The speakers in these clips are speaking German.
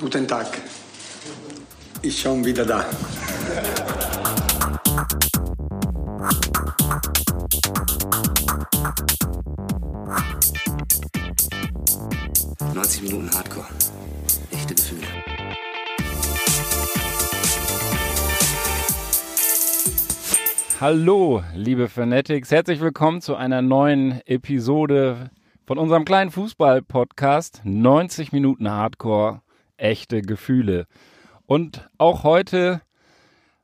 Guten Tag. Ich schon wieder da. 90 Minuten Hardcore. Echte Gefühle. Hallo, liebe Fanatics. Herzlich willkommen zu einer neuen Episode von unserem kleinen Fußball-Podcast. 90 Minuten Hardcore. Echte Gefühle. Und auch heute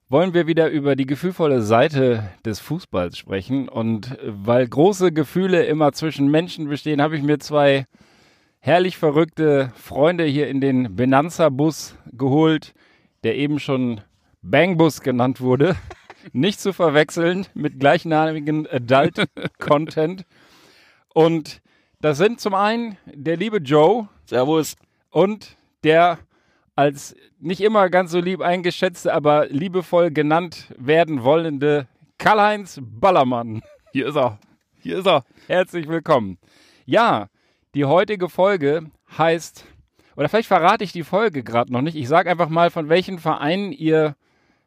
wollen wir wieder über die gefühlvolle Seite des Fußballs sprechen. Und weil große Gefühle immer zwischen Menschen bestehen, habe ich mir zwei herrlich verrückte Freunde hier in den Benanza-Bus geholt, der eben schon Bangbus genannt wurde. Nicht zu verwechseln mit gleichnamigen Adult-Content. Und das sind zum einen der liebe Joe. Servus. Und der als nicht immer ganz so lieb eingeschätzte, aber liebevoll genannt werden wollende Karl-Heinz Ballermann. Hier ist er. Hier ist er. Herzlich willkommen. Ja, die heutige Folge heißt, oder vielleicht verrate ich die Folge gerade noch nicht. Ich sage einfach mal, von welchen Vereinen ihr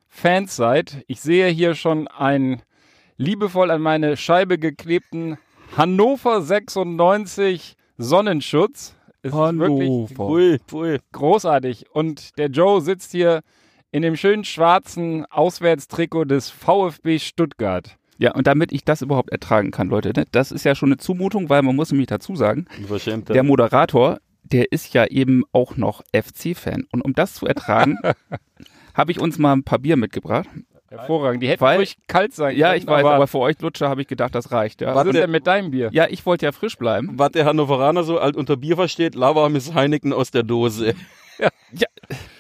Fans seid. Ich sehe hier schon einen liebevoll an meine Scheibe geklebten Hannover 96 Sonnenschutz. Es ist wirklich Pui, pui. großartig. Und der Joe sitzt hier in dem schönen schwarzen Auswärtstrikot des VfB Stuttgart. Ja, und damit ich das überhaupt ertragen kann, Leute, ne, das ist ja schon eine Zumutung, weil man muss nämlich dazu sagen, der Moderator, der ist ja eben auch noch FC-Fan. Und um das zu ertragen, habe ich uns mal ein paar Bier mitgebracht. Hervorragend. Die hätten Weil- ruhig kalt sein Ja, können, ich weiß, aber, aber für euch Lutscher habe ich gedacht, das reicht. Ja, was ist der- denn mit deinem Bier? ja ich wollte ja frisch bleiben. Was der Hannoveraner so alt unter Bier versteht, lauwarmes Heineken aus der Dose.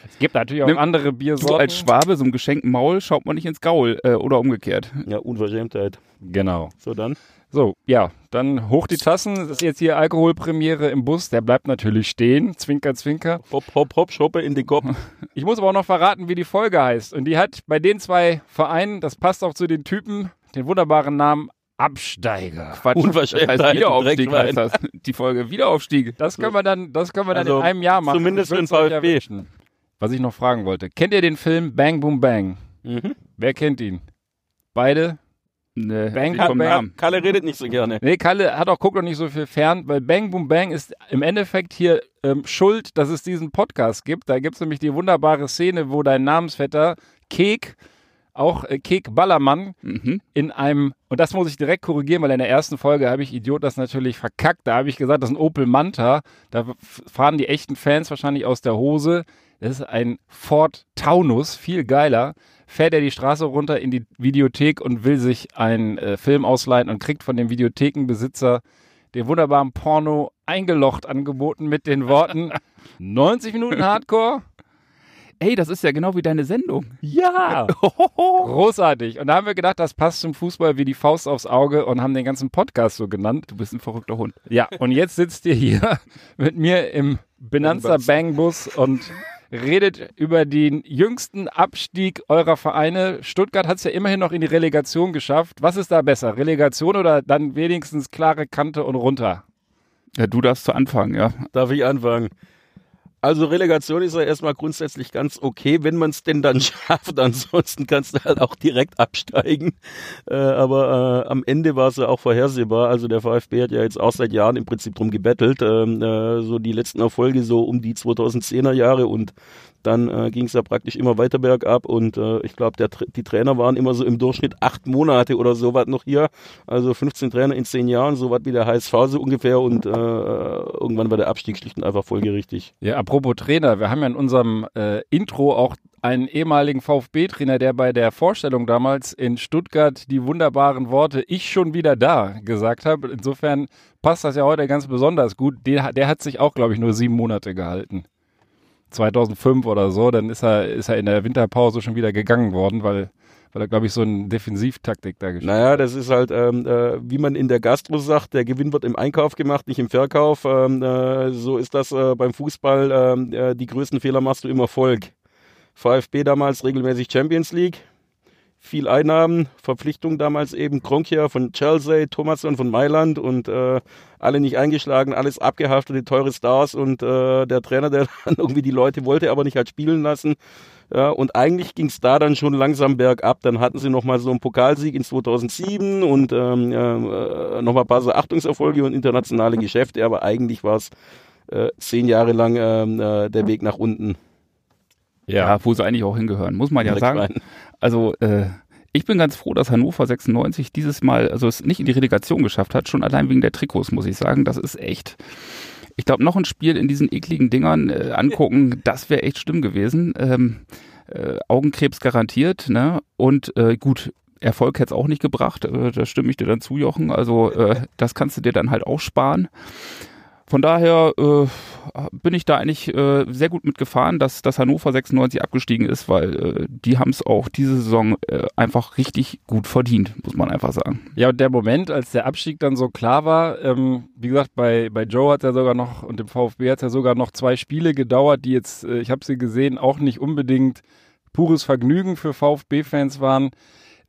Es gibt natürlich auch Nimm- andere So Biersorten. als Schwabe, so einem geschenkten Maul, schaut man nicht ins Gaul äh, oder umgekehrt. Ja, Unverschämtheit. Genau. So dann. So, ja, dann hoch die Tassen. Das ist jetzt hier Alkoholpremiere im Bus. Der bleibt natürlich stehen. Zwinker, zwinker. Hopp, hopp, hopp, schoppe in den Kopf. Ich muss aber auch noch verraten, wie die Folge heißt. Und die hat bei den zwei Vereinen, das passt auch zu den Typen, den wunderbaren Namen Absteiger. Quatsch. Unverschämtheit, Das heißt Wiederaufstieg heißt das. Die Folge Wiederaufstieg. Das können wir dann, das können wir dann Also, in einem Jahr machen. zumindest für den VfB. Was ich noch fragen wollte. Kennt ihr den Film Bang Boom Bang? Mhm. Wer kennt ihn? Beide? Ne, Bang, vom Bang. Namen. Kalle redet nicht so gerne. Nee, Kalle hat auch, guckt noch nicht so viel fern, weil Bang Boom Bang ist im Endeffekt hier ähm, schuld, dass es diesen Podcast gibt. Da gibt es nämlich die wunderbare Szene, wo dein Namensvetter Kek, auch äh, Kek Ballermann, Mhm. in einem, und das muss ich direkt korrigieren, weil in der ersten Folge habe ich Idiot das natürlich verkackt. Da habe ich gesagt, das ist ein Opel Manta. Da fahren die echten Fans wahrscheinlich aus der Hose. Das ist ein Ford Taunus, viel geiler. Fährt er die Straße runter in die Videothek und will sich einen äh, Film ausleihen und kriegt von dem Videothekenbesitzer den wunderbaren Porno eingelocht angeboten mit den Worten 90 Minuten Hardcore. Ey, das ist ja genau wie deine Sendung. Ja! Großartig. Und da haben wir gedacht, das passt zum Fußball wie die Faust aufs Auge und haben den ganzen Podcast so genannt. Du bist ein verrückter Hund. Ja, und jetzt sitzt ihr hier mit mir im Benanza Bangbus und redet über den jüngsten Abstieg eurer Vereine. Stuttgart hat es ja immerhin noch in die Relegation geschafft. Was ist da besser? Relegation oder dann wenigstens klare Kante und runter? Ja, du darfst zu Anfang, ja. Darf ich anfangen? Also Relegation ist ja erstmal grundsätzlich ganz okay, wenn man es denn dann schafft. Ansonsten kannst du halt auch direkt absteigen. Äh, aber äh, am Ende war es ja auch vorhersehbar. Also der VfB hat ja jetzt auch seit Jahren im Prinzip drum gebettelt. Ähm, äh, so die letzten Erfolge so um die 2010er Jahre und dann äh, ging es ja praktisch immer weiter bergab und äh, ich glaube, die Trainer waren immer so im Durchschnitt acht Monate oder so was noch hier. Also 15 Trainer in zehn Jahren, so was wie der HSV so ungefähr und äh, irgendwann war der Abstieg schlicht und einfach folgerichtig. Ja, apropos Trainer, wir haben ja in unserem äh, Intro auch einen ehemaligen VfB-Trainer, der bei der Vorstellung damals in Stuttgart die wunderbaren Worte Ich schon wieder da gesagt hat. Insofern passt das ja heute ganz besonders gut. Der, der hat sich auch, glaube ich, nur sieben Monate gehalten. 2005 oder so, dann ist er, ist er in der Winterpause schon wieder gegangen worden, weil, weil er, glaube ich, so eine Defensivtaktik da gespielt Naja, das ist halt, ähm, äh, wie man in der Gastro sagt, der Gewinn wird im Einkauf gemacht, nicht im Verkauf. Ähm, äh, so ist das äh, beim Fußball. Ähm, äh, die größten Fehler machst du im Erfolg. VfB damals regelmäßig Champions League. Viel Einnahmen, Verpflichtungen damals eben, Kronkia von Chelsea, Thomasson von Mailand und äh, alle nicht eingeschlagen, alles abgehaftete, teure Stars und äh, der Trainer, der dann irgendwie die Leute wollte, aber nicht hat spielen lassen. Ja, und eigentlich ging es da dann schon langsam bergab. Dann hatten sie nochmal so einen Pokalsieg in 2007 und ähm, äh, nochmal ein paar so Achtungserfolge und internationale Geschäfte, aber eigentlich war es äh, zehn Jahre lang ähm, äh, der Weg nach unten. Ja, wo sie eigentlich auch hingehören, muss man ja Direkt sagen. rein. Also äh, ich bin ganz froh, dass Hannover 96 dieses Mal, also es nicht in die Relegation geschafft hat, schon allein wegen der Trikots, muss ich sagen. Das ist echt. Ich glaube, noch ein Spiel in diesen ekligen Dingern äh, angucken, das wäre echt schlimm gewesen. Ähm, äh, Augenkrebs garantiert, ne? Und äh, gut, Erfolg hätte es auch nicht gebracht, äh, da stimme ich dir dann zu, Jochen. Also äh, das kannst du dir dann halt auch sparen. Von daher äh, bin ich da eigentlich äh, sehr gut mitgefahren, dass, dass Hannover 96 abgestiegen ist, weil äh, die haben es auch diese Saison äh, einfach richtig gut verdient, muss man einfach sagen. Ja, und der Moment, als der Abstieg dann so klar war, ähm, wie gesagt, bei, bei Joe hat es ja sogar noch und dem VfB hat es ja sogar noch zwei Spiele gedauert, die jetzt, äh, ich habe sie gesehen, auch nicht unbedingt pures Vergnügen für VfB-Fans waren.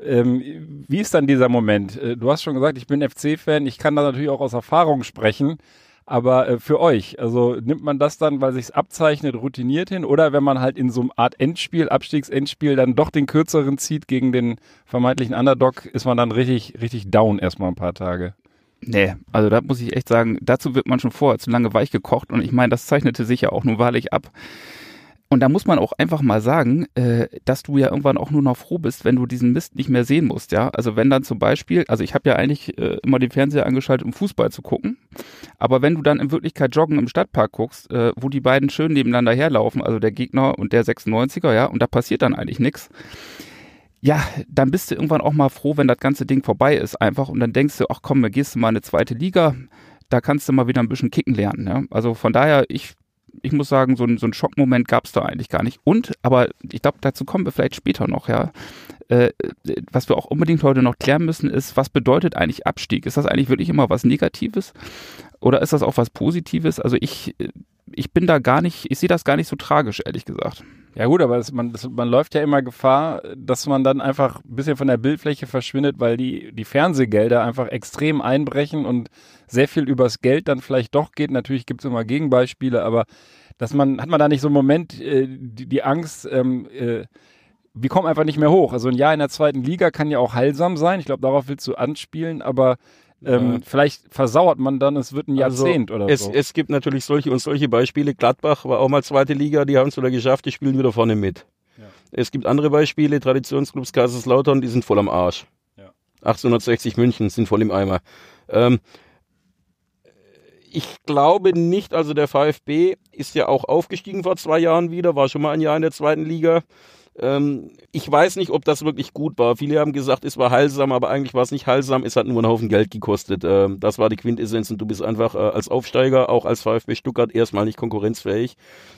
Ähm, wie ist dann dieser Moment? Äh, du hast schon gesagt, ich bin FC-Fan, ich kann da natürlich auch aus Erfahrung sprechen. Aber äh, für euch, also nimmt man das dann, weil sich's abzeichnet, routiniert hin oder wenn man halt in so einem Art Endspiel, Abstiegsendspiel dann doch den kürzeren zieht gegen den vermeintlichen Underdog, ist man dann richtig, richtig down erstmal ein paar Tage. Nee, also da muss ich echt sagen, dazu wird man schon vorher zu lange weich gekocht und ich meine, das zeichnete sich ja auch nun wahrlich ab. Und da muss man auch einfach mal sagen, äh, dass du ja irgendwann auch nur noch froh bist, wenn du diesen Mist nicht mehr sehen musst, ja. Also wenn dann zum Beispiel, also ich habe ja eigentlich äh, immer den Fernseher angeschaltet, um Fußball zu gucken, aber wenn du dann in Wirklichkeit Joggen im Stadtpark guckst, äh, wo die beiden schön nebeneinander herlaufen, also der Gegner und der 96er, ja, und da passiert dann eigentlich nichts, ja, dann bist du irgendwann auch mal froh, wenn das ganze Ding vorbei ist einfach und dann denkst du, ach komm, gehst du mal in eine zweite Liga, da kannst du mal wieder ein bisschen kicken lernen. Ja? Also von daher, ich, ich muss sagen, so ein, so ein Schockmoment gab es da eigentlich gar nicht. Und, aber ich glaube, dazu kommen wir vielleicht später noch, ja. Äh, was wir auch unbedingt heute noch klären müssen, ist, was bedeutet eigentlich Abstieg? Ist das eigentlich wirklich immer was Negatives? Oder ist das auch was Positives? Also ich, ich bin da gar nicht, ich sehe das gar nicht so tragisch, ehrlich gesagt. Ja gut, aber das, man, das, man läuft ja immer Gefahr, dass man dann einfach ein bisschen von der Bildfläche verschwindet, weil die, die Fernsehgelder einfach extrem einbrechen und sehr viel übers Geld dann vielleicht doch geht. Natürlich gibt es immer Gegenbeispiele, aber dass man, hat man da nicht so einen Moment, äh, die, die Angst, ähm, äh, wir kommen einfach nicht mehr hoch. Also ein Jahr in der zweiten Liga kann ja auch heilsam sein. Ich glaube, darauf willst du anspielen, aber ähm, Ja. vielleicht versauert man dann, es wird ein Also, Jahrzehnt oder Es, so. es gibt natürlich solche und solche Beispiele. Gladbach war auch mal zweite Liga, die haben es wieder geschafft, die spielen wieder vorne mit. Es gibt andere Beispiele, Traditionsclubs Kaiserslautern, die sind voll am Arsch. Ja. 1860 München sind voll im Eimer. Ähm, ich glaube nicht, also der VfB ist ja auch aufgestiegen vor zwei Jahren wieder, war schon mal ein Jahr in der zweiten Liga. Ähm, ich weiß nicht, ob das wirklich gut war. Viele haben gesagt, es war heilsam, aber eigentlich war es nicht heilsam. Es hat nur einen Haufen Geld gekostet. Ähm, das war die Quintessenz und du bist einfach äh, als Aufsteiger, auch als VfB Stuttgart, erstmal nicht konkurrenzfähig,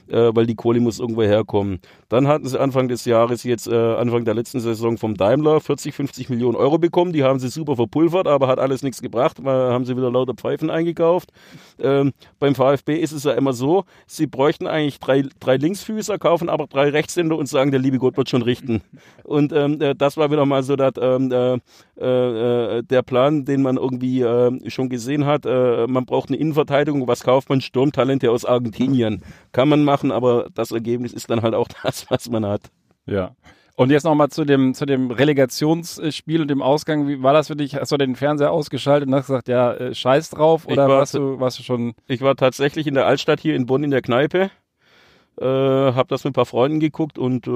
äh, weil die Kohle muss irgendwo herkommen. Dann hatten sie Anfang des Jahres, jetzt äh, Anfang der letzten Saison vom Daimler 40, 50 Millionen Euro bekommen. Die haben sie super verpulvert, aber hat alles nichts gebracht. Mal haben sie wieder lauter Pfeifen eingekauft. Ähm, beim VfB ist es ja immer so, sie bräuchten eigentlich drei, drei Linksfüßer, kaufen aber drei Rechtshänder und sagen, der liebe Gott wird schon richten. Und ähm, äh, das war wieder mal so dat, ähm, äh, äh, der Plan, den man irgendwie äh, schon gesehen hat. Äh, man braucht eine Innenverteidigung. Was kauft man? Sturmtalente aus Argentinien. Kann man machen, aber das Ergebnis ist dann halt auch das, was man hat. Ja. Und jetzt nochmal zu dem, zu dem Relegationsspiel und dem Ausgang. Wie war das für dich? Hast du den Fernseher ausgeschaltet und hast gesagt, ja, äh, scheiß drauf? Oder war warst du, warst du schon. Ich war tatsächlich in der Altstadt hier in Bonn in der Kneipe. Äh, habe das mit ein paar Freunden geguckt und äh,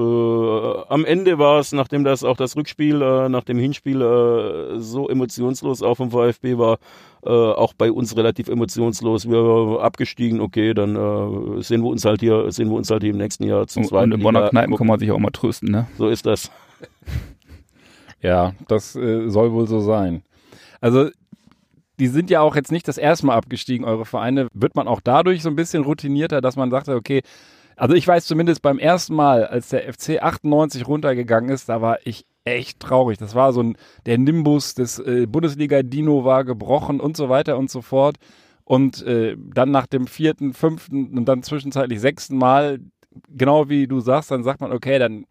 am Ende war es, nachdem das auch das Rückspiel äh, nach dem Hinspiel äh, so emotionslos auch vom VfB war, äh, auch bei uns relativ emotionslos. Wir waren abgestiegen, okay, dann äh, sehen wir uns halt hier, sehen wir uns halt hier im nächsten Jahr zum zweiten und in Bonner Kneipen gucken. kann man sich auch mal trösten, ne? So ist das. Ja, das äh, soll wohl so sein. Also, die sind ja auch jetzt nicht das erste Mal abgestiegen, eure Vereine. Wird man auch dadurch so ein bisschen routinierter, dass man sagte, okay, also ich weiß zumindest beim ersten Mal, als der FC 98 runtergegangen ist, da war ich echt traurig. Das war so ein, der Nimbus des äh, Bundesliga-Dino war gebrochen und so weiter und so fort. Und äh, dann nach dem vierten, fünften und dann zwischenzeitlich sechsten Mal, genau wie du sagst, dann sagt man, okay, dann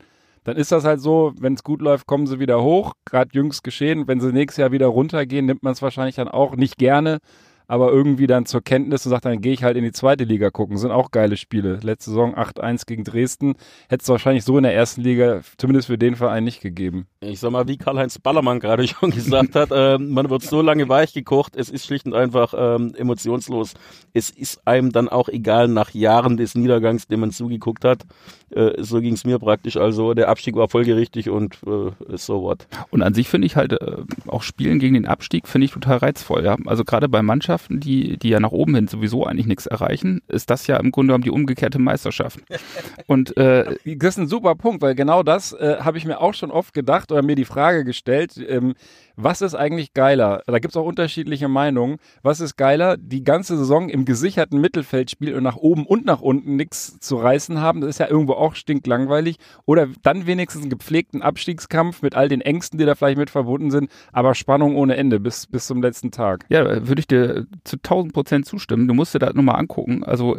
dann ist das halt so, wenn es gut läuft, kommen sie wieder hoch. Gerade jüngst geschehen. Wenn sie nächstes Jahr wieder runtergehen, nimmt man es wahrscheinlich dann auch nicht gerne, aber irgendwie dann zur Kenntnis und sagt, dann gehe ich halt in die zweite Liga gucken. Sind auch geile Spiele. Letzte Saison 8-1 gegen Dresden. Hätte es wahrscheinlich so in der ersten Liga, zumindest für den Verein, nicht gegeben. Ich sag mal, wie Karl-Heinz Ballermann gerade schon gesagt hat, äh, man wird so lange weich gekocht, es ist schlicht und einfach ähm, emotionslos. Es ist einem dann auch egal nach Jahren des Niedergangs, den man zugeguckt hat. Äh, so ging es mir praktisch. Also der Abstieg war folgerichtig und äh, so what. Und an sich finde ich halt äh, auch Spielen gegen den Abstieg finde ich total reizvoll. Ja? Also gerade bei Mannschaften, die, die ja nach oben hin sowieso eigentlich nichts erreichen, ist das ja im Grunde genommen die umgekehrte Meisterschaft. Und äh, Das ist ein super Punkt, weil genau das äh, habe ich mir auch schon oft gedacht oder mir die Frage gestellt, ähm, was ist eigentlich geiler? Da gibt es auch unterschiedliche Meinungen. Was ist geiler, die ganze Saison im gesicherten Mittelfeld spielen und nach oben und nach unten nichts zu reißen haben? Das ist ja irgendwo auch stinklangweilig. Oder dann wenigstens einen gepflegten Abstiegskampf mit all den Ängsten, die da vielleicht mit verbunden sind, aber Spannung ohne Ende bis, bis zum letzten Tag. ja, würde ich dir zu 1000 Prozent zustimmen. Du musst dir das nur mal angucken. Also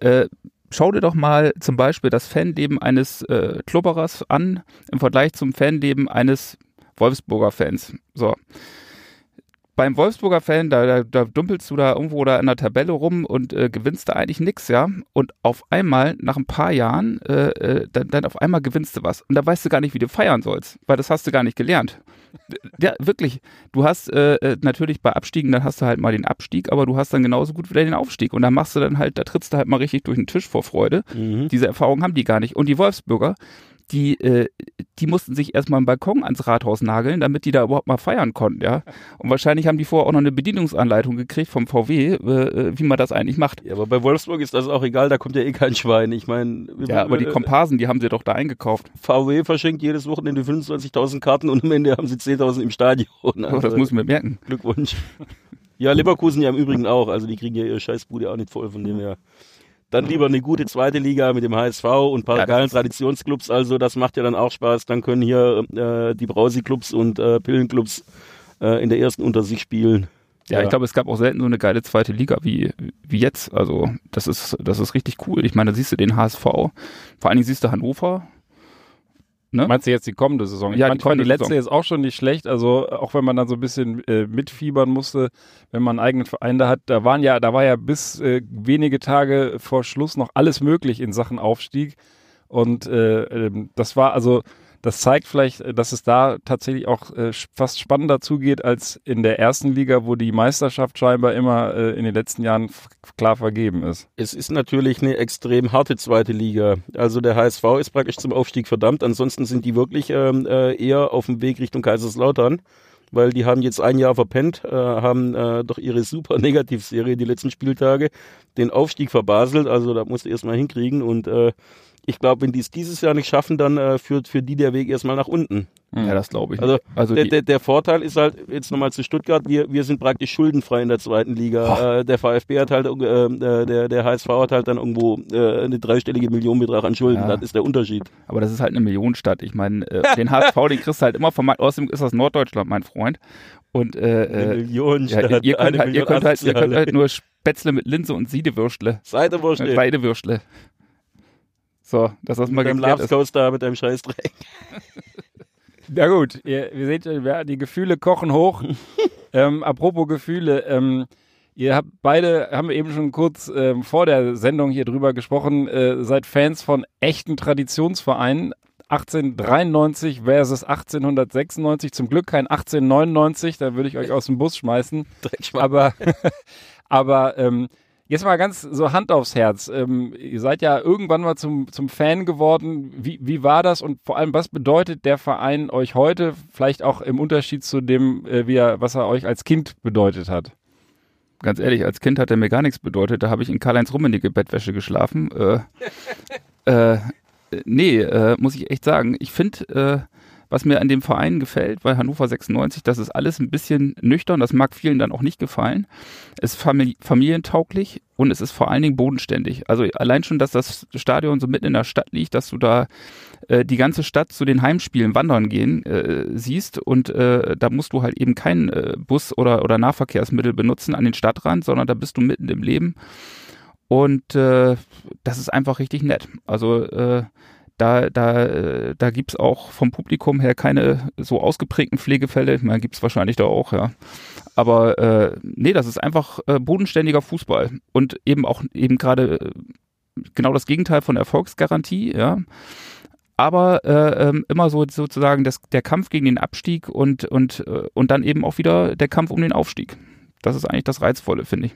äh, schau dir doch mal zum Beispiel das Fanleben eines äh, Klubberers an im Vergleich zum Fanleben eines Wolfsburger Fans. So. Beim Wolfsburger Fan, da, da, da dumpelst du da irgendwo da in der Tabelle rum und äh, gewinnst da eigentlich nix, ja. Und auf einmal, nach ein paar Jahren, äh, äh, dann, dann auf einmal gewinnst du was. Und da weißt du gar nicht, wie du feiern sollst, weil das hast du gar nicht gelernt. Ja, wirklich. Du hast äh, äh, natürlich bei Abstiegen, dann hast du halt mal den Abstieg, aber du hast dann genauso gut wieder den Aufstieg. Und da machst du dann halt, da trittst du halt mal richtig durch den Tisch vor Freude. Diese Erfahrung haben die gar nicht. Und die Wolfsburger, die, äh, die mussten sich erstmal einen Balkon ans Rathaus nageln, damit die da überhaupt mal feiern konnten, ja. Und wahrscheinlich haben die vorher auch noch eine Bedienungsanleitung gekriegt vom VW, äh, wie man das eigentlich macht. Ja, aber bei Wolfsburg ist das auch egal, da kommt ja eh kein Schwein. Ich meine, Ja, aber die Komparsen, die haben sie doch da eingekauft. VW verschenkt jedes Wochenende 25.000 Karten und am Ende haben sie 10.000 im Stadion. Oh, das Also, muss man merken. Glückwunsch. Ja, Leverkusen ja im Übrigen auch. Also die kriegen ja ihre Scheißbude auch nicht voll, von dem her. Dann lieber eine gute zweite Liga mit dem HSV und ein paar Ja, geilen Traditionsclubs. Also das macht ja dann auch Spaß. Dann können hier äh, die Brausi-Clubs und äh, Pillenclubs äh, in der ersten unter sich spielen. Ja, ich glaube, es gab auch selten so eine geile zweite Liga wie, wie jetzt. Also, das ist, das ist richtig cool. Ich meine, da siehst du den HSV, vor allen Dingen siehst du Hannover. Ne? Meinst du jetzt die kommende Saison? Ich Ja, die ich fand die kommende letzte Saison. jetzt auch schon nicht schlecht. Also auch wenn man dann so ein bisschen äh, mitfiebern musste, wenn man einen eigenen Verein da hat, da waren ja, da war ja bis äh, wenige Tage vor Schluss noch alles möglich in Sachen Aufstieg. Und äh, ähm, das war also, das zeigt vielleicht, äh, dass es da tatsächlich auch äh, fast spannender zugeht als in der ersten Liga, wo die Meisterschaft scheinbar immer äh, in den letzten Jahren klar vergeben ist. Es ist natürlich eine extrem harte zweite Liga. Also der HSV ist praktisch zum Aufstieg verdammt. Ansonsten sind die wirklich ähm, äh, eher auf dem Weg Richtung Kaiserslautern, weil die haben jetzt ein Jahr verpennt, äh, haben äh, doch ihre super Negativserie die letzten Spieltage den Aufstieg verbaselt. Also da musst du erstmal hinkriegen und äh, ich glaube, wenn die es dieses Jahr nicht schaffen, dann äh, führt für die der Weg erstmal nach unten. Ja, das glaube ich. Also, also der, der, der Vorteil ist halt, jetzt nochmal zu Stuttgart, wir, wir sind praktisch schuldenfrei in der zweiten Liga. Äh, der VfB hat halt, äh, äh, der, der HSV hat halt dann irgendwo äh, eine dreistellige Millionenbetrag an Schulden. Ja. Das ist der Unterschied. aber das ist halt eine Millionenstadt. Ich meine, äh, den HSV, den kriegst du halt immer vom Markt. Außerdem ist das Norddeutschland, mein Freund. Und äh, Eine äh, Million ja, ihr, könnt halt, ihr, könnt halt, ihr könnt halt nur Spätzle mit Linse und Siedewürstle. Seidewurst, ey. So, dass das mal Mit deinem geklärt ist. Labscoaster, mit deinem Scheißdreck. Ja gut, ihr, ihr seht, ja, die Gefühle kochen hoch. ähm, apropos Gefühle, ähm, ihr habt beide, haben wir eben schon kurz ähm, vor der Sendung hier drüber gesprochen, äh, seid Fans von echten Traditionsvereinen. 1893 versus 1896, zum Glück kein 1899, da würde ich euch aus dem Bus schmeißen. Aber, aber ähm, jetzt mal ganz so Hand aufs Herz. Ähm, ihr seid ja irgendwann mal zum, zum Fan geworden. Wie, wie war das und vor allem, was bedeutet der Verein euch heute? Vielleicht auch im Unterschied zu dem, äh, wie er, was er euch als Kind bedeutet hat. Ganz ehrlich, als Kind hat er mir gar nichts bedeutet. Da habe ich in Karl-Heinz Rummenigge Bettwäsche geschlafen. Äh, äh, nee, äh, muss ich echt sagen. Ich finde, äh, was mir an dem Verein gefällt, bei Hannover 96, das ist alles ein bisschen nüchtern. Das mag vielen dann auch nicht gefallen. Es ist famili familientauglich und es ist vor allen Dingen bodenständig. Also allein schon, dass das Stadion so mitten in der Stadt liegt, dass du da äh, die ganze Stadt zu den Heimspielen wandern gehen äh, siehst und äh, da musst du halt eben keinen äh, Bus oder, oder Nahverkehrsmittel benutzen an den Stadtrand, sondern da bist du mitten im Leben und äh, das ist einfach richtig nett. Also da, da, äh, da gibt's auch vom Publikum her keine so ausgeprägten Pflegefälle. Ich meine, gibt's wahrscheinlich da auch, ja. Aber äh, nee, das ist einfach äh, bodenständiger Fußball und eben auch eben gerade äh, genau das Gegenteil von Erfolgsgarantie, ja. Aber äh, ähm, immer so sozusagen das, der Kampf gegen den Abstieg und, und, äh, und dann eben auch wieder der Kampf um den Aufstieg. Das ist eigentlich das Reizvolle, finde ich.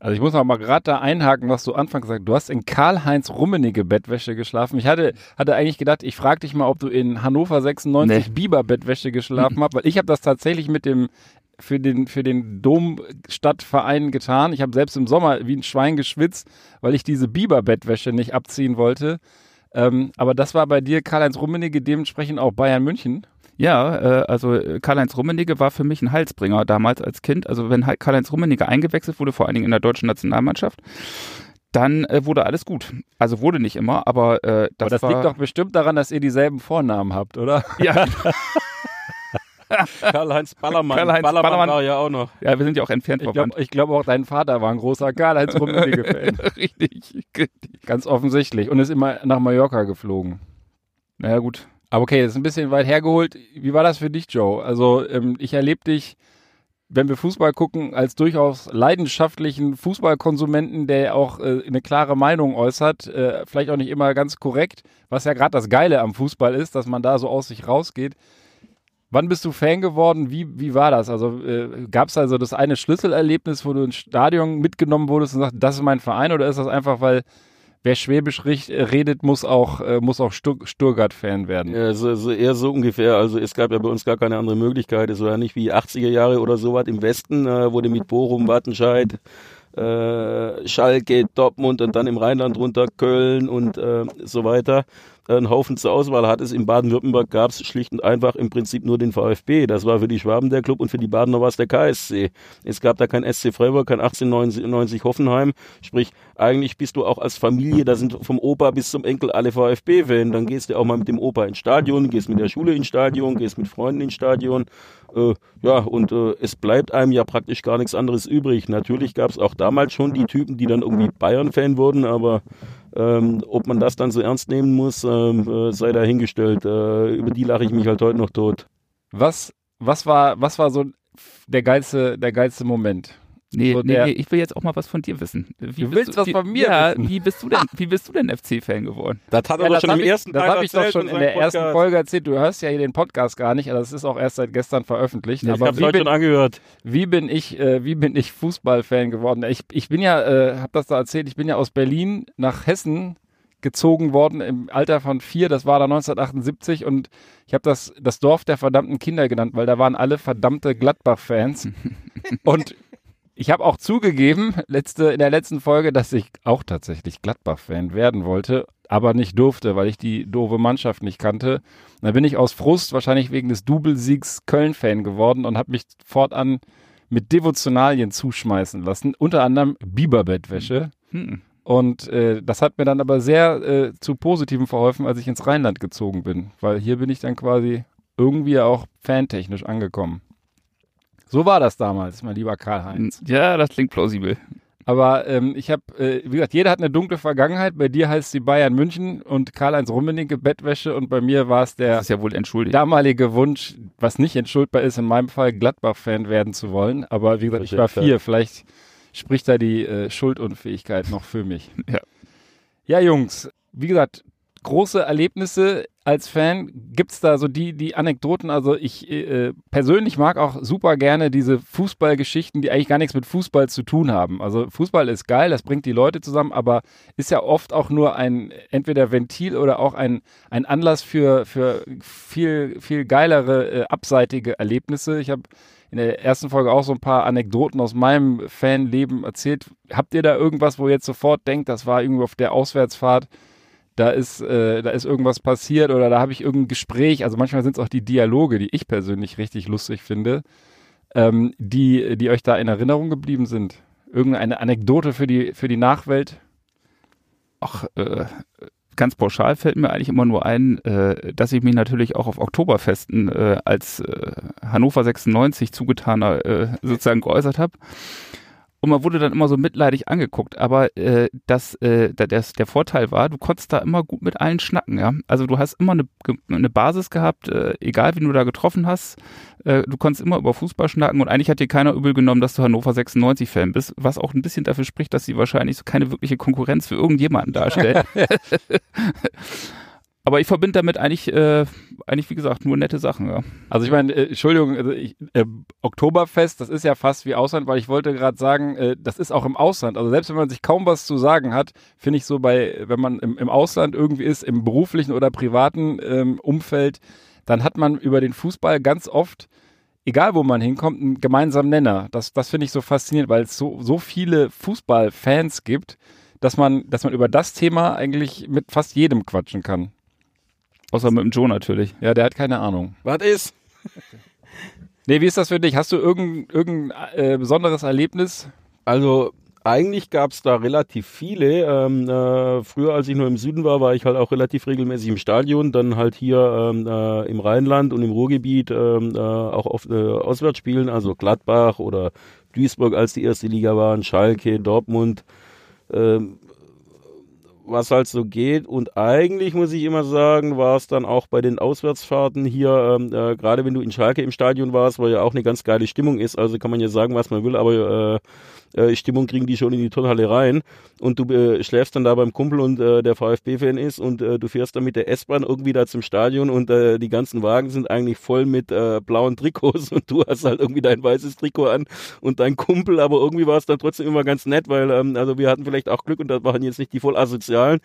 Also ich muss noch mal gerade da einhaken, was du anfangs gesagt hast. Du hast in Karl-Heinz Rummenigge Bettwäsche geschlafen. Ich hatte, hatte eigentlich gedacht, ich frage dich mal, ob du in Hannover 96 Nee. Biber Bettwäsche geschlafen hast, weil ich habe das tatsächlich mit dem für den für den Domstadtverein getan. Ich habe selbst im Sommer wie ein Schwein geschwitzt, weil ich diese Biber Bettwäsche nicht abziehen wollte. Ähm, aber das war bei dir Karl-Heinz Rummenigge dementsprechend auch Bayern München. Ja, äh, also äh, Karl-Heinz Rummenigge war für mich ein Halsbringer damals als Kind. Also wenn Karl-Heinz Rummenigge eingewechselt wurde, vor allen Dingen in der deutschen Nationalmannschaft, dann äh, wurde alles gut. Also wurde nicht immer, aber äh, das, aber das war, liegt doch bestimmt daran, dass ihr dieselben Vornamen habt, oder? ja, Karl-Heinz Ballermann. Karl-Heinz Ballermann, Ballermann. war ja auch noch. ja, wir sind ja auch entfernt Ich verwandt. glaube ich glaub auch dein Vater war ein großer Karl-Heinz Rummenigge-Fan. Richtig. Ganz offensichtlich. Und ist immer nach Mallorca geflogen. Naja, gut. Aber okay, das ist ein bisschen weit hergeholt. Wie war das für dich, Joe? Also ähm, ich erlebe dich, wenn wir Fußball gucken, als durchaus leidenschaftlichen Fußballkonsumenten, der auch äh, eine klare Meinung äußert. Äh, vielleicht auch nicht immer ganz korrekt, was ja gerade das Geile am Fußball ist, dass man da so aus sich rausgeht. Wann bist du Fan geworden? Wie, wie war das? Also äh, gab es also das eine Schlüsselerlebnis, wo du ins Stadion mitgenommen wurdest und sagst, das ist mein Verein oder ist das einfach, weil wer Schwäbisch äh, redet, muss auch, äh, muss auch Stur Sturgard-Fan werden? Ja, so, so eher so ungefähr. Also es gab ja bei uns gar keine andere Möglichkeit. Es war ja nicht wie 80er Jahre oder so was im Westen, äh, wo du mit Bochum, Wattenscheid, äh, Schalke, Dortmund und dann im Rheinland runter Köln und äh, so weiter einen Haufen zur Auswahl hattest. In Baden-Württemberg gab es schlicht und einfach im Prinzip nur den VfB. Das war für die Schwaben der Club und für die Badener war es der KSC. Es gab da kein SC Freiburg, kein 1890 Hoffenheim. Sprich, eigentlich bist du auch als Familie, da sind vom Opa bis zum Enkel alle VfB-Fan. Dann gehst du auch mal mit dem Opa ins Stadion, gehst mit der Schule ins Stadion, gehst mit Freunden ins Stadion. Äh, ja, und äh, es bleibt einem ja praktisch gar nichts anderes übrig. Natürlich gab es auch damals schon die Typen, die dann irgendwie Bayern-Fan wurden, aber ähm, ob man das dann so ernst nehmen muss, ähm, äh, sei dahingestellt. Äh, über die lache ich mich halt heute noch tot. Was, was war, was war so der geilste, der geilste Moment? Nee, So nee, nee, ich will jetzt auch mal was von dir wissen. Wie Du bist willst was wie, von mir ja, wissen? Wie bist du denn, wie bist du denn FC-Fan geworden? Das hat Ja, das habe ich, das hab ich doch schon in der ersten Folge erzählt. Du hörst ja hier den Podcast gar nicht, das ist auch erst seit gestern veröffentlicht. Ich aber habe wie heute bin, schon angehört. wie bin ich, äh, wie bin ich Fußballfan geworden? Ich, ich bin ja, äh, habe das da erzählt, ich bin ja aus Berlin nach Hessen gezogen worden im Alter von vier, das war da 1978 und ich habe das das Dorf der verdammten Kinder genannt, weil da waren alle verdammte Gladbach-Fans und ich habe auch zugegeben, letzte, in der letzten Folge, dass ich auch tatsächlich Gladbach-Fan werden wollte, aber nicht durfte, weil ich die doofe Mannschaft nicht kannte. Und dann bin ich aus Frust, wahrscheinlich wegen des Doublesiegs Köln-Fan geworden und habe mich fortan mit Devotionalien zuschmeißen lassen, unter anderem Biberbettwäsche. Hm. Und äh, das hat mir dann aber sehr äh, zu Positiven verholfen, als ich ins Rheinland gezogen bin, weil hier bin ich dann quasi irgendwie auch fantechnisch angekommen. So war das damals, mein lieber Karl-Heinz. Ja, das klingt plausibel. Aber ähm, ich habe, äh, wie gesagt, jeder hat eine dunkle Vergangenheit. Bei dir heißt sie Bayern München und Karl-Heinz Rummenigge Bettwäsche und bei mir war es der ja damalige Wunsch, was nicht entschuldbar ist, in meinem Fall Gladbach-Fan werden zu wollen. Aber wie gesagt, ich war vier. Vielleicht spricht da die äh, Schuldunfähigkeit noch für mich. Ja. Ja, Jungs, wie gesagt, große Erlebnisse als Fan. Gibt's da so die, die Anekdoten? Also ich äh, persönlich mag auch super gerne diese Fußballgeschichten, die eigentlich gar nichts mit Fußball zu tun haben. Also Fußball ist geil, das bringt die Leute zusammen, aber ist ja oft auch nur ein entweder Ventil oder auch ein, ein Anlass für, für viel, viel geilere, äh, abseitige Erlebnisse. Ich habe in der ersten Folge auch so ein paar Anekdoten aus meinem Fanleben erzählt. Habt ihr da irgendwas, wo ihr jetzt sofort denkt, das war irgendwo auf der Auswärtsfahrt, da ist, äh, da ist irgendwas passiert oder da habe ich irgendein Gespräch, also manchmal sind es auch die Dialoge, die ich persönlich richtig lustig finde, ähm, die, die euch da in Erinnerung geblieben sind. Irgendeine Anekdote für die, für die Nachwelt? Ach, äh, ganz pauschal fällt mir eigentlich immer nur ein, äh, dass ich mich natürlich auch auf Oktoberfesten äh, als äh, Hannover 96 zugetaner äh, sozusagen geäußert habe. Und man wurde dann immer so mitleidig angeguckt. Aber äh, das, äh, der, der, Vorteil war, du konntest da immer gut mit allen schnacken. Ja? Also du hast immer eine, eine Basis gehabt, äh, egal wen du da getroffen hast. Äh, du konntest immer über Fußball schnacken und eigentlich hat dir keiner übel genommen, dass du Hannover 96-Fan bist, was auch ein bisschen dafür spricht, dass sie wahrscheinlich so keine wirkliche Konkurrenz für irgendjemanden darstellen. Aber ich verbinde damit eigentlich, äh, eigentlich wie gesagt, nur nette Sachen. Ja. Also ich meine, äh, Entschuldigung, also ich, äh, Oktoberfest, das ist ja fast wie Ausland, weil ich wollte gerade sagen, äh, das ist auch im Ausland. Also selbst wenn man sich kaum was zu sagen hat, finde ich so bei, wenn man im, im, Ausland irgendwie ist, im beruflichen oder privaten ähm, Umfeld, dann hat man über den Fußball ganz oft, egal wo man hinkommt, einen gemeinsamen Nenner. Das, das finde ich so faszinierend, weil es so, so viele Fußballfans gibt, dass man, dass man über das Thema eigentlich mit fast jedem quatschen kann. Außer mit dem Joe natürlich. Ja, der hat keine Ahnung. Was ist? nee, wie ist das für dich? Hast du irgendein, irgendein äh, besonderes Erlebnis? Also eigentlich gab es da relativ viele. Ähm, äh, früher, als ich nur im Süden war, war ich halt auch relativ regelmäßig im Stadion. Dann halt hier ähm, äh, im Rheinland und im Ruhrgebiet ähm, äh, auch auf äh, Auswärtsspielen, also Gladbach oder Duisburg, als die erste Liga waren, Schalke, Dortmund. Ähm, was halt so geht. Und eigentlich muss ich immer sagen, war es dann auch bei den Auswärtsfahrten hier, ähm, äh, gerade wenn du in Schalke im Stadion warst, wo ja auch eine ganz geile Stimmung ist. Also kann man ja sagen, was man will, aber äh, äh, Stimmung kriegen die schon in die Turnhalle rein und du äh, schläfst dann da beim Kumpel und äh, der VfB-Fan ist und äh, du fährst dann mit der S-Bahn irgendwie da zum Stadion und äh, die ganzen Wagen sind eigentlich voll mit äh, blauen Trikots und du hast halt irgendwie dein weißes Trikot an und dein Kumpel, aber irgendwie war es dann trotzdem immer ganz nett, weil ähm, also wir hatten vielleicht auch Glück und das waren jetzt nicht die voll asozialen,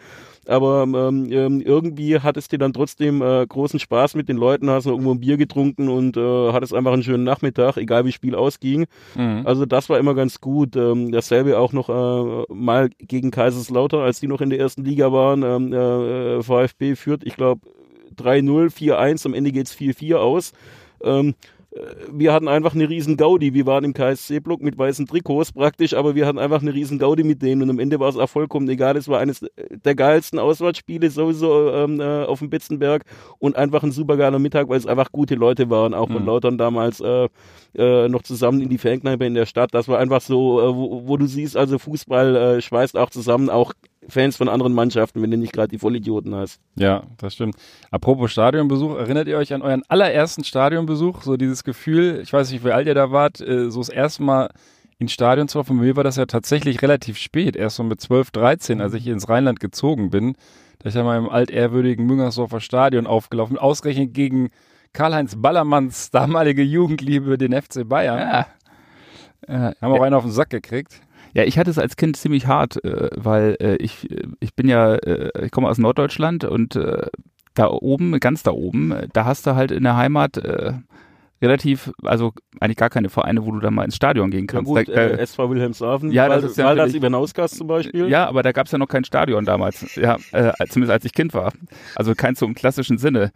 aber ähm, ähm, irgendwie hattest du dann trotzdem großen Spaß mit den Leuten, hast noch irgendwo ein Bier getrunken und hattest einfach einen schönen Nachmittag, egal wie Spiel ausging. Mhm. Also das war immer ganz gut. Ähm, dasselbe auch noch äh, mal gegen Kaiserslautern, als die noch in der ersten Liga waren. Ähm, äh, VfB führt, ich glaube, 3-0, 4-1, am Ende geht's 4-4 aus. Ähm, wir hatten einfach eine riesen Gaudi. Wir waren im KSC-Block mit weißen Trikots praktisch, aber wir hatten einfach eine riesen Gaudi mit denen und am Ende war es auch vollkommen egal. Es war eines der geilsten Auswärtsspiele sowieso ähm, äh, auf dem Betzenberg und einfach ein super geiler Mittag, weil es einfach gute Leute waren, auch von mhm. Lautern damals äh, äh, noch zusammen in die Fankneipe in der Stadt. Das war einfach so, äh, wo, wo, du siehst, also Fußball äh, schweißt auch zusammen, auch Fans von anderen Mannschaften, wenn du nicht gerade die Vollidioten hast. Ja, das stimmt. Apropos Stadionbesuch, erinnert ihr euch an euren allerersten Stadionbesuch? So dieses Gefühl, ich weiß nicht, wie alt ihr da wart, äh, so das erste Mal ins Stadion zu laufen. Bei mir war das ja tatsächlich relativ spät, erst so mit 12, 13, als ich ins Rheinland gezogen bin. Da ich ja mal im altehrwürdigen Müngersdorfer Stadion aufgelaufen, ausgerechnet gegen Karl-Heinz Ballermanns damalige Jugendliebe, den FC Bayern. Ja. Äh, haben auch einen auf den Sack gekriegt. Ja, ich hatte es als Kind ziemlich hart, äh, weil äh, ich, ich bin ja, äh, ich komme aus Norddeutschland und da oben, ganz da oben, da hast du halt in der Heimat relativ, also eigentlich gar keine Vereine, wo du dann mal ins Stadion gehen kannst. Ja gut, da, äh, SV Wilhelmshaven, ja, das ist ja das Ibernauskas zum Beispiel. Ja, aber da gab es ja noch kein Stadion damals, ja, äh, zumindest als ich Kind war. Also kein so im klassischen Sinne.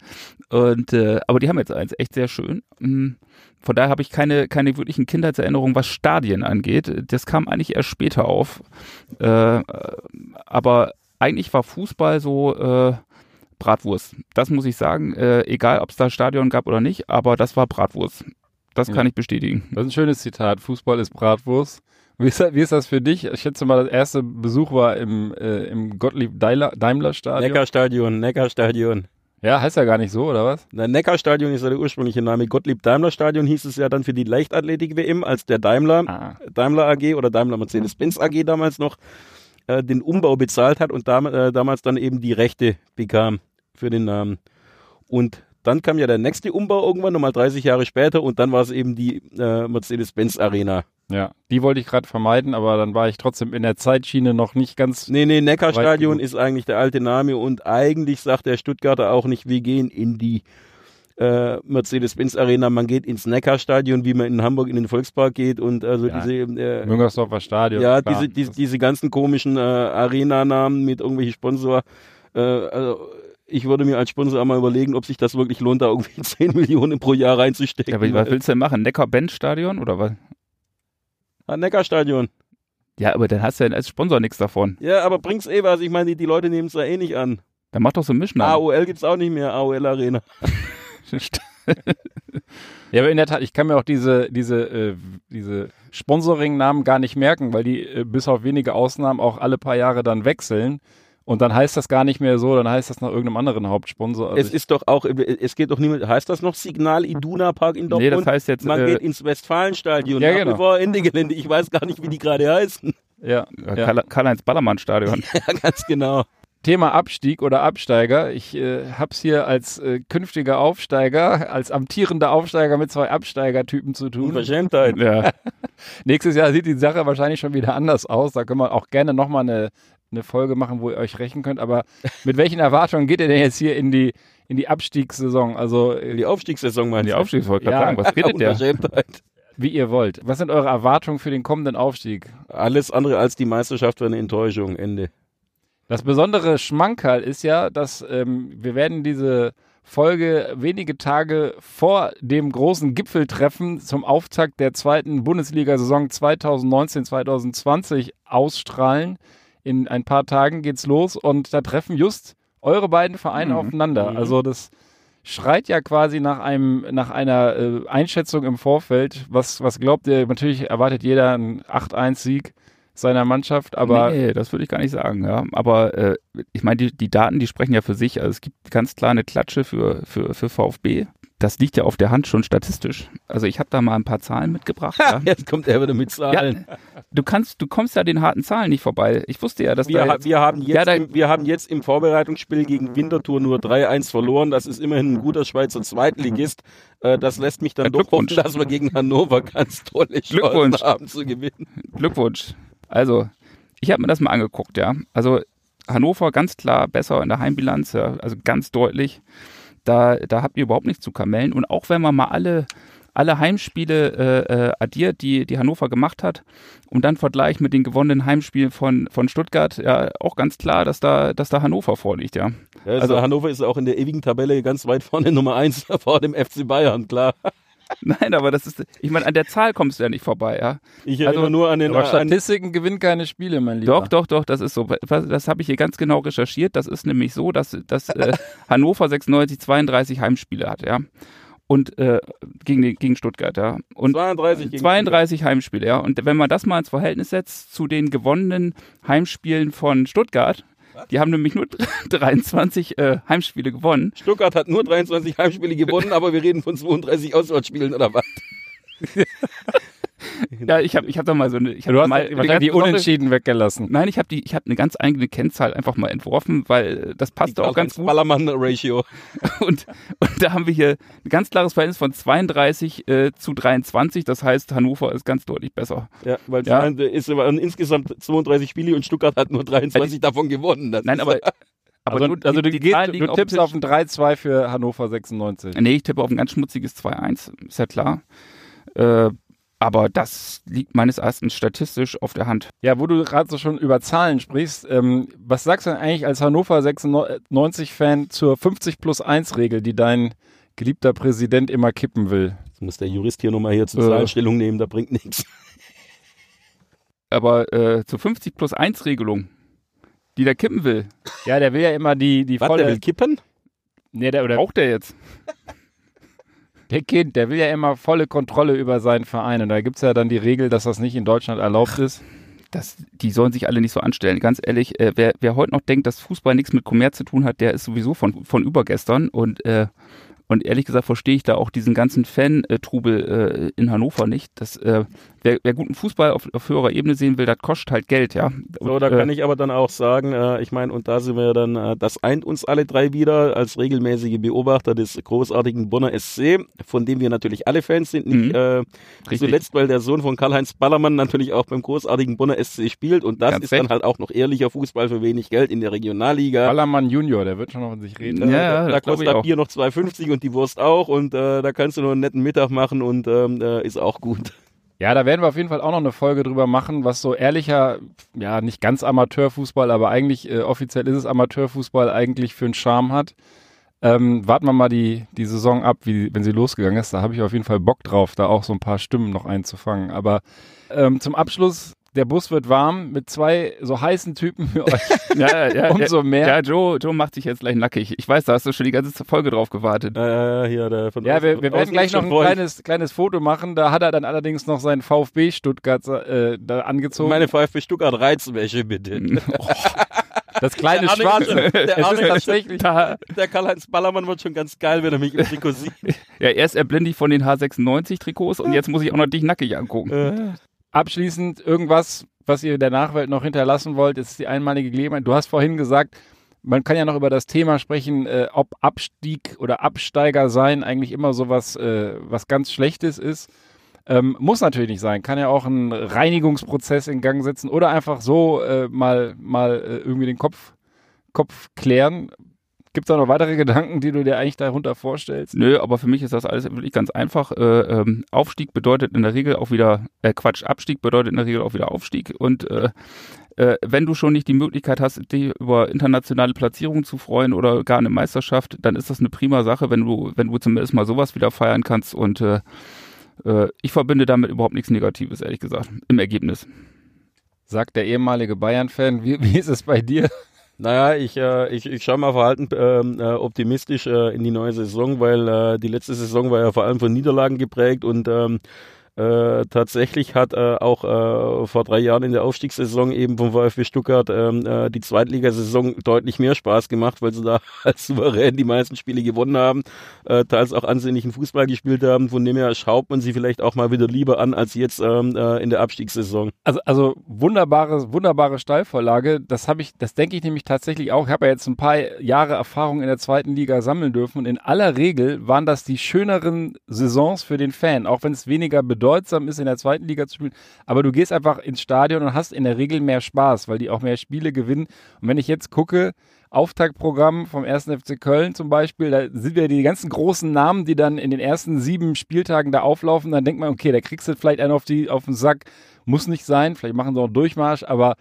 Und äh, aber die haben jetzt eins, echt sehr schön. Mhm. Von daher habe ich keine, keine wirklichen Kindheitserinnerungen, was Stadien angeht. Das kam eigentlich erst später auf. Äh, aber eigentlich war Fußball so äh, Bratwurst. Das muss ich sagen. Äh, egal, ob es da Stadion gab oder nicht, aber das war Bratwurst. Das kann ja. ich bestätigen. Das ist ein schönes Zitat. Fußball ist Bratwurst. Wie ist, das, wie ist das für dich? Ich schätze mal, der erste Besuch war im, äh, im Gottlieb Daimler Stadion. Neckarstadion, Neckarstadion. Ja, heißt ja gar nicht so, oder was? Na, Neckarstadion ist ja der ursprüngliche Name. Gottlieb Daimler Stadion hieß es ja dann für die Leichtathletik-WM, als der Daimler, ah. Daimler AG oder Daimler Mercedes-Benz AG damals noch äh, den Umbau bezahlt hat und dam äh, damals dann eben die Rechte bekam für den Namen. Und dann kam ja der nächste Umbau irgendwann, nochmal 30 Jahre später, und dann war es eben die äh, Mercedes-Benz Arena. Ja, die wollte ich gerade vermeiden, aber dann war ich trotzdem in der Zeitschiene noch nicht ganz. Nee, nee, Neckarstadion ist eigentlich der alte Name und eigentlich sagt der Stuttgarter auch nicht, wir gehen in die äh, Mercedes-Benz Arena, man geht ins Neckarstadion, wie man in Hamburg in den Volkspark geht und also ja, diese äh, Müngersdorfer Stadion. Ja, diese, diese, diese ganzen komischen äh, Arena-Namen mit irgendwelchen Sponsor. Äh, also ich würde mir als Sponsor einmal überlegen, ob sich das wirklich lohnt, da irgendwie 10 Millionen pro Jahr reinzustecken. Ja, aber was willst du denn machen? Neckar-Benz-Stadion oder was? Neckarstadion. Ja, aber dann hast du ja als Sponsor nichts davon. Ja, aber bring's eh was. Ich meine, die, die Leute nehmen es ja eh nicht an. Dann mach doch so einen Mischnamen. AOL gibt's auch nicht mehr, AOL Arena. Ja, aber in der Tat, ich kann mir auch diese, diese, äh, diese Sponsoring-Namen gar nicht merken, weil die äh, bis auf wenige Ausnahmen auch alle paar Jahre dann wechseln. Und dann heißt das gar nicht mehr so, dann heißt das nach irgendeinem anderen Hauptsponsor. Also Es ist doch auch, es geht doch niemand, heißt das noch Signal Iduna Park in Dortmund? Nee, das heißt jetzt, Man äh, geht ins Westfalenstadion, Ja, nach genau. vor Ende Gelände. Ich weiß gar nicht, wie die gerade heißen. ja, ja. Karl- Karl-Heinz Ballermann-Stadion. Ja, ganz genau. Thema Abstieg oder Absteiger. Ich äh, hab's hier als äh, künftiger Aufsteiger, als amtierender Aufsteiger mit zwei Absteigertypen zu tun. Unverschämtheit. ja. Nächstes Jahr sieht die Sache wahrscheinlich schon wieder anders aus. Da können wir auch gerne nochmal eine, eine Folge machen, wo ihr euch rächen könnt. Aber mit welchen Erwartungen geht ihr denn jetzt hier in die, in die Abstiegssaison? Also Die Aufstiegssaison meinst Die du? Aufstiegsfolge, Ja. sagen, was redet der? Wie ihr wollt. Was sind eure Erwartungen für den kommenden Aufstieg? Alles andere als die Meisterschaft war eine Enttäuschung. Ende. Das besondere Schmankerl ist ja, dass ähm, wir werden diese Folge wenige Tage vor dem großen Gipfeltreffen zum Auftakt der zweiten Bundesliga-Saison 2019-2020 ausstrahlen. In ein paar Tagen geht's los und da treffen just eure beiden Vereine Mhm. aufeinander. Mhm. Also das schreit ja quasi nach einem nach einer äh, Einschätzung im Vorfeld. Was was glaubt ihr? Natürlich erwartet jeder einen 8-1-Sieg seiner Mannschaft, aber nee, das würde ich gar nicht sagen, ja. Aber äh, ich meine, die, die Daten, die sprechen ja für sich. Also es gibt ganz klar eine Klatsche für, für, für VfB. Das liegt ja auf der Hand schon statistisch. Also ich habe da mal ein paar Zahlen mitgebracht. ja. Jetzt kommt er wieder mit Zahlen. Du kannst, du kommst ja den harten Zahlen nicht vorbei. Ich wusste ja, dass Wir, da jetzt, wir, haben jetzt Ja, da- im, wir haben jetzt im Vorbereitungsspiel gegen Winterthur nur 3-1 verloren. Das ist immerhin ein guter Schweizer Zweitligist. Äh, das lässt mich dann Ja, doch hoffen, Glückwunsch. dass wir gegen Hannover ganz tolle Chancen Glückwunsch. haben zu gewinnen. Glückwunsch. Also, ich habe mir das mal angeguckt, ja. Also Hannover ganz klar besser in der Heimbilanz, ja, also ganz deutlich. Da, da habt ihr überhaupt nichts zu kamellen. Und auch wenn man mal alle, alle Heimspiele äh, äh, addiert, die, die Hannover gemacht hat, und dann vergleicht mit den gewonnenen Heimspielen von, von Stuttgart, ja, auch ganz klar, dass da, dass da Hannover vorliegt, ja. Ja, also Also- Hannover ist auch in der ewigen Tabelle ganz weit vorne, Nummer 1 vor dem FC Bayern, klar. Nein, aber das ist, ich meine, an der Zahl kommst du ja nicht vorbei, ja. Ich erinnere Also, nur an den aber an, Statistiken gewinnen keine Spiele, mein Lieber. Doch, doch, doch, das ist so. Das habe ich hier ganz genau recherchiert. Das ist nämlich so, dass, dass äh, Hannover 96 32 Heimspiele hat, ja. Und äh, gegen, die- gegen Stuttgart, ja. Und 32 gegen 32 Heimspiele, ja. Und wenn man das mal ins Verhältnis setzt zu den gewonnenen Heimspielen von Stuttgart, die haben nämlich nur 23 äh, Heimspiele gewonnen. Stuttgart hat nur 23 Heimspiele gewonnen, aber wir reden von 32 Auswärtsspielen oder was? Ja, ich habe ich hab da mal so eine. Ich du hast mal wahrscheinlich die Unentschieden weggelassen. Nein, ich habe die, ich habe eine ganz eigene Kennzahl einfach mal entworfen, weil das passt auch ganz gut. Ballermann-Ratio. Und, und da haben wir hier ein ganz klares Verhältnis von 32 äh, zu 23. Das heißt, Hannover ist ganz deutlich besser. Ja, weil Ja. es ist aber insgesamt 32 Spiele und Stuttgart hat nur 23 davon gewonnen. Das Nein, aber, aber also, die- also du, die gehst, du tippst auf ein 3-2 für Hannover 96. Nee, ich tippe auf ein ganz schmutziges 2-1, ist ja klar. Äh, aber das liegt meines Erachtens statistisch auf der Hand. Ja, wo du gerade so schon über Zahlen sprichst, ähm, was sagst du denn eigentlich als Hannover 96-Fan zur 50 plus 1 Regel, die dein geliebter Präsident immer kippen will? Jetzt muss der Jurist hier nochmal hier zur Äh. Zahlenstellung nehmen, da bringt nichts. Aber äh, zur 50 plus 1 Regelung, die der kippen will, Ja, der will ja immer die, die Was, volle. der will kippen? nee, der, oder braucht der jetzt. der Kind, der will ja immer volle Kontrolle über seinen Verein. Und da gibt's ja dann die Regel, dass das nicht in Deutschland erlaubt ist. Das, die sollen sich alle nicht so anstellen. Ganz ehrlich, äh, wer, wer heute noch denkt, dass Fußball nichts mit Kommerz zu tun hat, der ist sowieso von, von übergestern. Und, äh, und ehrlich gesagt verstehe ich da auch diesen ganzen Fan-Trubel äh, in Hannover nicht. Das, äh, wer, wer guten Fußball auf, auf höherer Ebene sehen will, das kostet halt Geld, ja. So, da kann ich aber dann auch sagen, äh, ich meine, und da sind wir dann, äh, das eint uns alle drei wieder als regelmäßige Beobachter des großartigen Bonner SC, von dem wir natürlich alle Fans sind, nicht Mhm. äh, Richtig. zuletzt, weil der Sohn von Karl-Heinz Ballermann natürlich auch beim großartigen Bonner SC spielt und das Ganz ist dann recht. halt auch noch ehrlicher Fußball für wenig Geld in der Regionalliga. Ballermann Junior, der wird schon noch von sich reden. Äh, Ja, ja, da, da das glaub kostet ich das auch. Bier noch 2,50 und die Wurst auch und äh, da kannst du noch einen netten Mittag machen und ähm, äh, ist auch gut. Ja, da werden wir auf jeden Fall auch noch eine Folge drüber machen, was so ehrlicher, ja, nicht ganz Amateurfußball, aber eigentlich, äh, offiziell ist es Amateurfußball, eigentlich für einen Charme hat. Ähm, warten wir mal die, die Saison ab, wie, wenn sie losgegangen ist. Da habe ich auf jeden Fall Bock drauf, da auch so ein paar Stimmen noch einzufangen. Aber ähm, zum Abschluss der Bus wird warm mit zwei so heißen Typen für euch. Ja, ja, Umso mehr. Ja, Joe, Joe macht sich jetzt gleich nackig. Ich weiß, da hast du schon die ganze Folge drauf gewartet. Äh, hier, der von Ja, wir, wir werden gleich noch ein kleines, kleines Foto machen. Da hat er dann allerdings noch seinen VfB Stuttgart äh, da angezogen. Meine VfB Stuttgart Reizwäsche, bitte. das kleine Der Arne Schwarze. der es Arne tatsächlich. Da, Der Karl-Heinz Ballermann wird schon ganz geil, wenn er mich im Trikot sieht. ja, erst erblindig von den H96-Trikots und jetzt muss ich auch noch dich nackig angucken. Äh, Abschließend irgendwas, was ihr der Nachwelt noch hinterlassen wollt, ist die einmalige Gelegenheit. Du hast vorhin gesagt, man kann ja noch über das Thema sprechen, äh, ob Abstieg oder Absteiger sein eigentlich immer so was, äh, was ganz Schlechtes ist. Ähm, muss natürlich nicht sein. Kann ja auch einen Reinigungsprozess in Gang setzen oder einfach so äh, mal, mal äh, irgendwie den Kopf, Kopf klären. Gibt es da noch weitere Gedanken, die du dir eigentlich darunter vorstellst? Nö, aber für mich ist das alles wirklich ganz einfach. Äh, ähm, Aufstieg bedeutet in der Regel auch wieder, äh, Quatsch, Abstieg bedeutet in der Regel auch wieder Aufstieg. Und äh, äh, wenn du schon nicht die Möglichkeit hast, dich über internationale Platzierungen zu freuen oder gar eine Meisterschaft, dann ist das eine prima Sache, wenn du, wenn du zumindest mal sowas wieder feiern kannst. Und äh, äh, ich verbinde damit überhaupt nichts Negatives, ehrlich gesagt, im Ergebnis. Sagt der ehemalige Bayern-Fan. Wie, wie ist es bei dir? Naja, ich, äh, ich, ich schaue mal verhalten ähm, äh, optimistisch äh, in die neue Saison, weil äh, die letzte Saison war ja vor allem von Niederlagen geprägt und ähm, äh, tatsächlich hat äh, auch äh, vor drei Jahren in der Aufstiegssaison eben vom VfB Stuttgart ähm, äh, die Zweitligasaison deutlich mehr Spaß gemacht, weil sie da als souverän die meisten Spiele gewonnen haben, äh, teils auch ansehnlichen Fußball gespielt haben. Von dem her schaut man sie vielleicht auch mal wieder lieber an als jetzt ähm, äh, in der Abstiegssaison. Also, also wunderbare, wunderbare Steilvorlage. Das habe ich, das denke ich nämlich tatsächlich auch. Ich habe ja jetzt ein paar Jahre Erfahrung in der zweiten Liga sammeln dürfen und in aller Regel waren das die schöneren Saisons für den Fan, auch wenn es weniger bedeutsam ist, in der zweiten Liga zu spielen. Aber du gehst einfach ins Stadion und hast in der Regel mehr Spaß, weil die auch mehr Spiele gewinnen. Und wenn ich jetzt gucke, Auftaktprogramm vom 1. FC Köln zum Beispiel, da sind wir die ganzen großen Namen, die dann in den ersten sieben Spieltagen da auflaufen, dann denkt man, okay, da kriegst du vielleicht einen auf, die, auf den Sack, muss nicht sein, vielleicht machen sie auch einen Durchmarsch, aber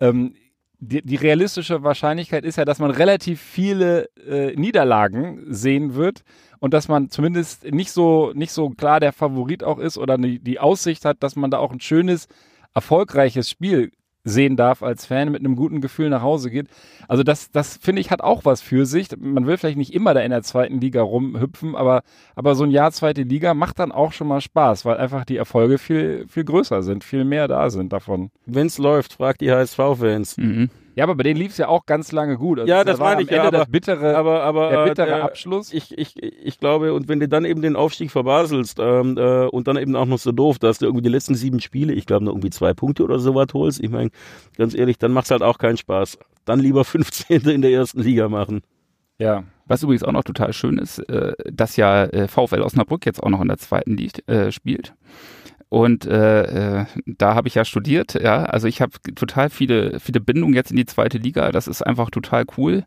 ähm, die, die realistische Wahrscheinlichkeit ist ja, dass man relativ viele äh, Niederlagen sehen wird und dass man zumindest nicht so, nicht so klar der Favorit auch ist oder die, die Aussicht hat, dass man da auch ein schönes, erfolgreiches Spiel sehen darf als Fan mit einem guten Gefühl nach Hause geht. Also das, das finde ich hat auch was für sich. Man will vielleicht nicht immer da in der zweiten Liga rumhüpfen, aber, aber so ein Jahr zweite Liga macht dann auch schon mal Spaß, weil einfach die Erfolge viel, viel größer sind, viel mehr da sind davon. Wenn's läuft, fragt die HSV-Fans. Mhm. Ja, aber bei denen lief es ja auch ganz lange gut. Also Ja, das war meine am ich, ja, Ende aber- das bittere, aber, aber der äh, bittere der- Abschluss. Ich, ich, ich glaube, und wenn du dann eben den Aufstieg verbaselst ähm, äh, und dann eben auch noch so doof, dass du irgendwie die letzten sieben Spiele, ich glaube, noch irgendwie zwei Punkte oder sowas holst, ich meine, ganz ehrlich, dann macht's halt auch keinen Spaß. Dann lieber 15. in der ersten Liga machen. ja. Was übrigens auch noch total schön ist, äh, dass ja äh, VfL Osnabrück jetzt auch noch in der zweiten Liga äh, spielt. Und äh, äh, da habe ich ja studiert, ja. Also ich habe total viele, viele Bindungen jetzt in die zweite Liga. Das ist einfach total cool.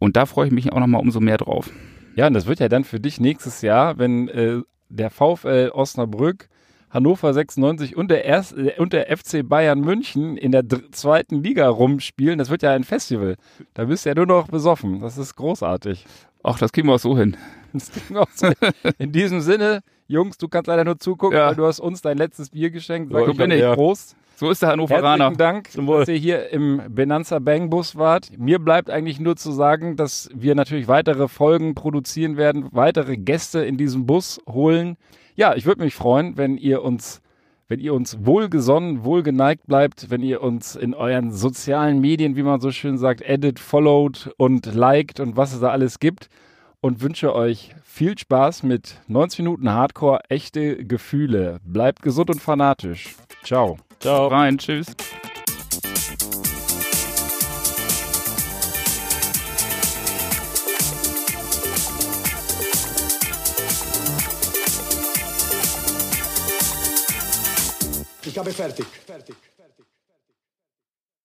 Und da freue ich mich auch nochmal umso mehr drauf. Ja, und das wird ja dann für dich nächstes Jahr, wenn äh, der VfL Osnabrück, Hannover 96 und der, erst, äh, und der FC Bayern München in der zweiten Liga rumspielen, das wird ja ein Festival. Da bist du ja nur noch besoffen. Das ist großartig. Ach, das kriegen wir auch so hin. Das ging auch so. In diesem Sinne, Jungs, du kannst leider nur zugucken, Ja. weil du hast uns dein letztes Bier geschenkt. Sag So ich bin ich. Prost. So ist der Hannoveraner. Herzlichen Dank, Zum dass ihr hier im Benanza Bang Bus wart. Mir bleibt eigentlich nur zu sagen, dass wir natürlich weitere Folgen produzieren werden, weitere Gäste in diesem Bus holen. Ja, ich würde mich freuen, wenn ihr uns, wenn ihr uns wohlgesonnen, wohlgeneigt bleibt, wenn ihr uns in euren sozialen Medien, wie man so schön sagt, edit, followed und liked und was es da alles gibt. Und wünsche euch viel Spaß mit 90 Minuten Hardcore, echte Gefühle. Bleibt gesund und fanatisch. Ciao. Ciao. Rein, tschüss. Ich habe fertig. fertig.